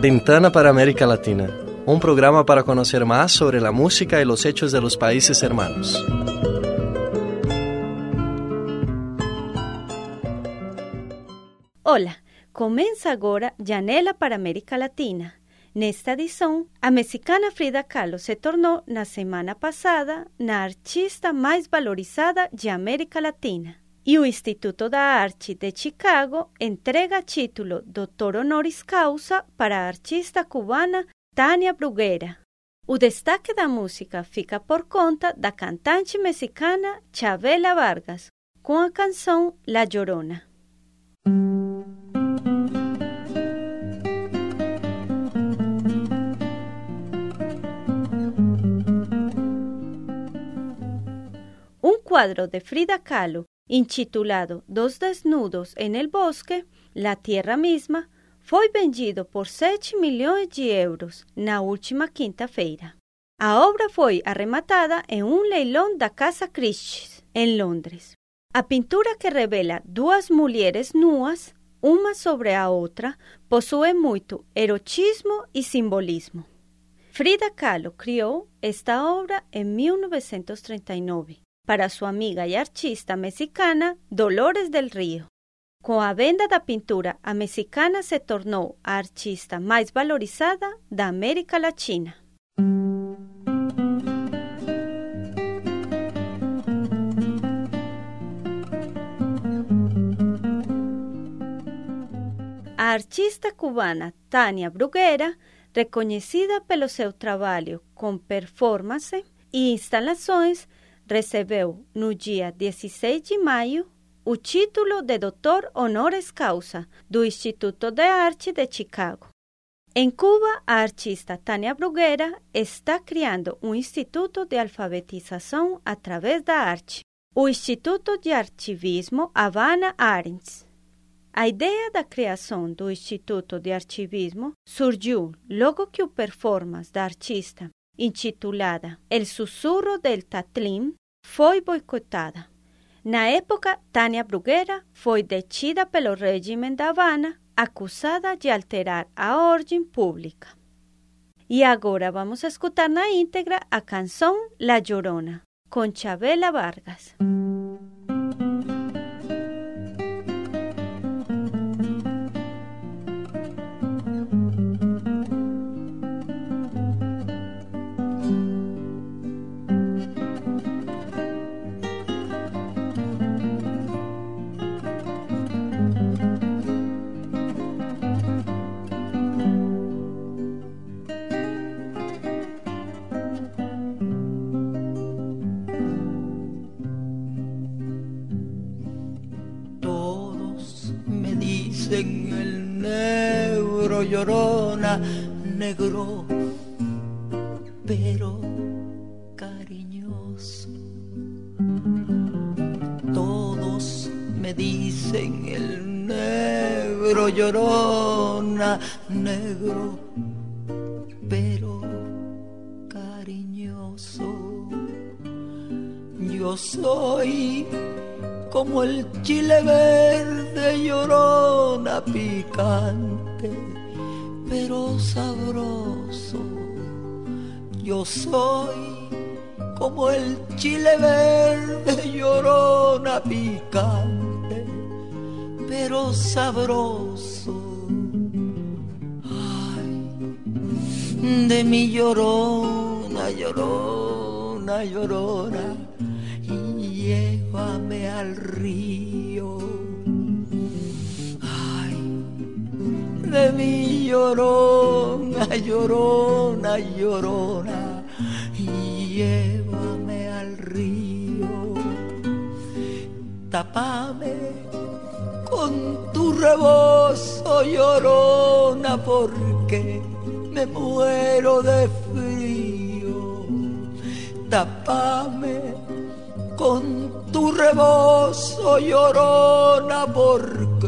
Ventana para América Latina, un programa para conocer más sobre la música y los hechos de los países hermanos. Hola, começa agora Janela para América Latina. Nesta edição, a mexicana Frida Kahlo se tornou, na semana passada, na artista mais valorizada de América Latina. E o Instituto da Arte de Chicago entrega título Doutor Honoris Causa para a artista cubana Tânia Bruguera. O destaque da música fica por conta da cantante mexicana Chabela Vargas, com a canção La Llorona. Un cuadro de Frida Kahlo, intitulado Dos desnudos en el bosque, la tierra misma, foi vendido por 7 milhões de euros na última quinta-feira. A obra foi arrematada em um leilão da Casa Christie's, em Londres. A pintura que revela duas mulheres nuas, uma sobre a outra, possui muito erotismo e simbolismo. Frida Kahlo criou esta obra em 1939 para su amiga y artista mexicana Dolores del Río. Con a venda da pintura, a mexicana se tornou a artista mais valorizada da América Latina. A artista cubana Tânia Bruguera, reconhecida pelo seu trabalho com performance e instalações, recebeu no dia 16 de maio o título de Doutor Honoris Causa do Instituto de Arte de Chicago. Em Cuba, a artista Tânia Bruguera está criando um instituto de alfabetização através da arte, o Instituto de Artivismo Havana Arts. A ideia da criação do Instituto de Artivismo surgiu logo que o performance da artista, intitulada El Susurro del Tatlim, foi boicotada. Na época, Tânia Bruguera foi detida pelo regime da Havana, acusada de alterar a ordem pública. E agora vamos escutar na íntegra a canção La Llorona, com Chabela Vargas. Dicen el negro llorona, negro, pero cariñoso. Todos me dicen el negro llorona, negro, pero cariñoso. Yo soy como el chile verde llorona picante, pero sabroso. Yo soy como el chile verde llorona picante, pero sabroso. Ay, de mi llorona, llorona, llorona llévame al río. Ay, de mi llorona, llorona, llorona, llévame al río. Tapame con tu rebozo, llorona, porque me muero de frío. Tapame con tu rebozo llorona porque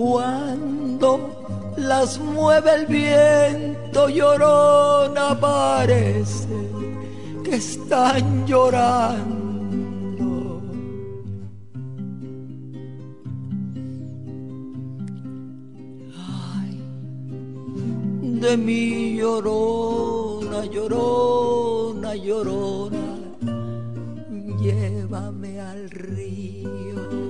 cuando las mueve el viento, llorona parece que están llorando. de mi llorona, llorona, llorona, llévame al río.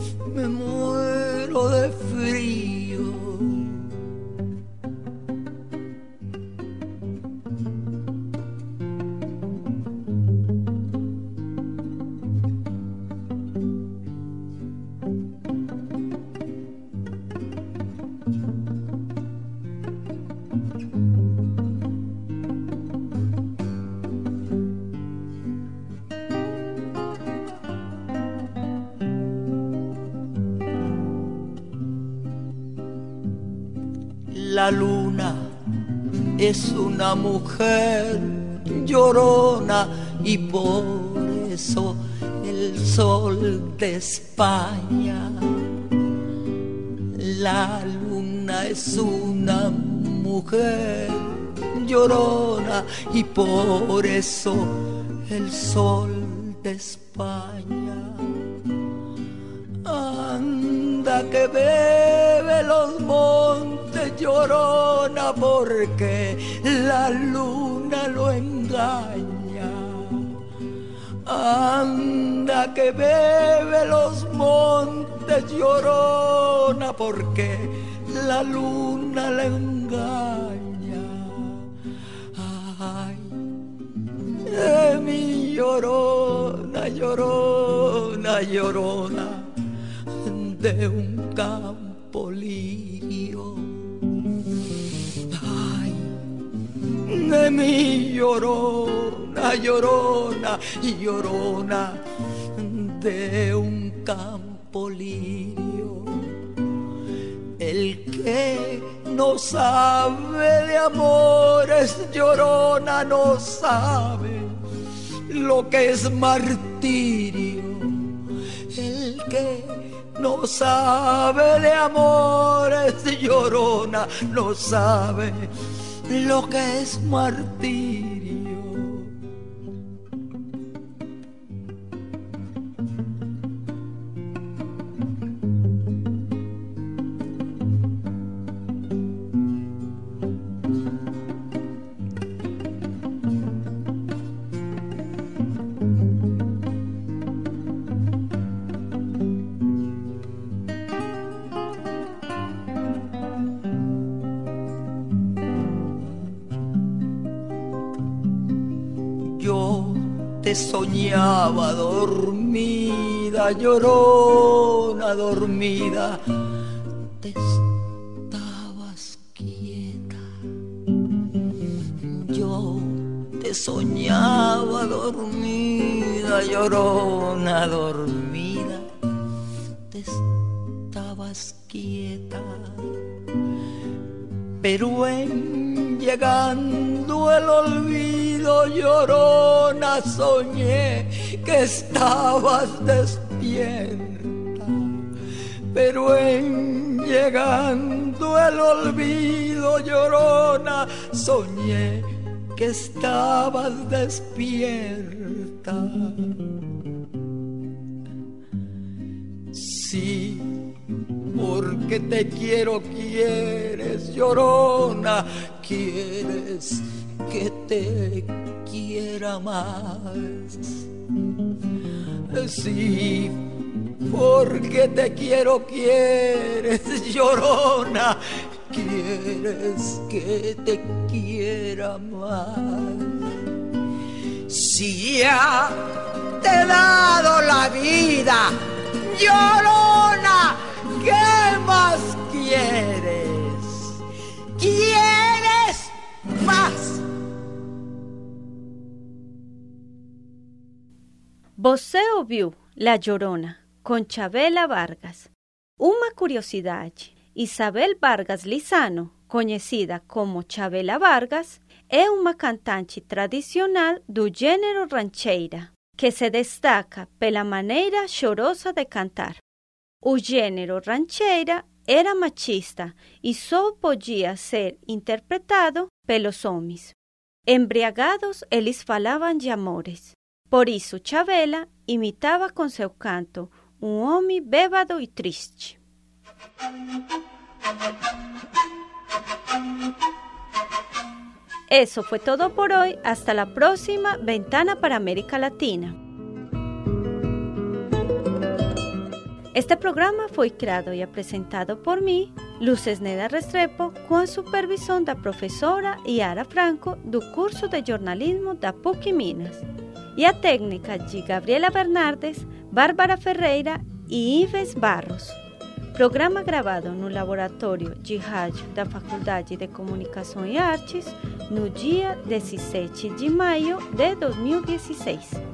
me muero de frío. La luna es una mujer llorona y por eso el sol de España. La luna es una mujer llorona y por eso el sol de España. Anda que bebe los montes llorona porque la luna lo engaña. Anda que bebe los montes llorona porque la luna le engaña. Ay, de mi llorona, llorona, llorona de un campo lirio. De mi llorona, llorona, llorona de un campo lirio. El que no sabe de amores, llorona, no sabe lo que es martirio. El que no sabe de amores, llorona, no sabe lo que es martirio. Te soñaba dormida, llorona, dormida, te estabas quieta. Yo te soñaba dormida, llorona, dormida, te estabas quieta. Pero en llegando el olvido llorona soñé que estabas despierta. Pero en llegando el olvido llorona soñé que estabas despierta. Sí, porque te quiero, quieres, llorona, quieres que te quiera más. Sí, porque te quiero, quieres, llorona, quieres que te quiera más. Si ya te he dado la vida, llorona, Você ouviu La Llorona, con Chabela Vargas. Uma curiosidade, Isabel Vargas Lizano, conhecida como Chabela Vargas, é uma cantante tradicional do gênero rancheira, que se destaca pela maneira chorosa de cantar. O gênero rancheira era machista e só podia ser interpretado pelos homens. Embriagados, eles falavam de amores. Por isso, Chabela imitava com seu canto um homem bêbado e triste. Eso fue todo por hoy. Hasta la próxima Ventana para América Latina. Este programa foi criado e apresentado por mim, Luces Neda Restrepo, com a supervisão da professora Yara Franco do curso de jornalismo da PUC Minas, e a técnica de Gabriela Bernardes, Bárbara Ferreira e Ives Barros. Programa gravado no Laboratório de Rádio da Faculdade de Comunicação e Artes no dia 17 de maio de 2016.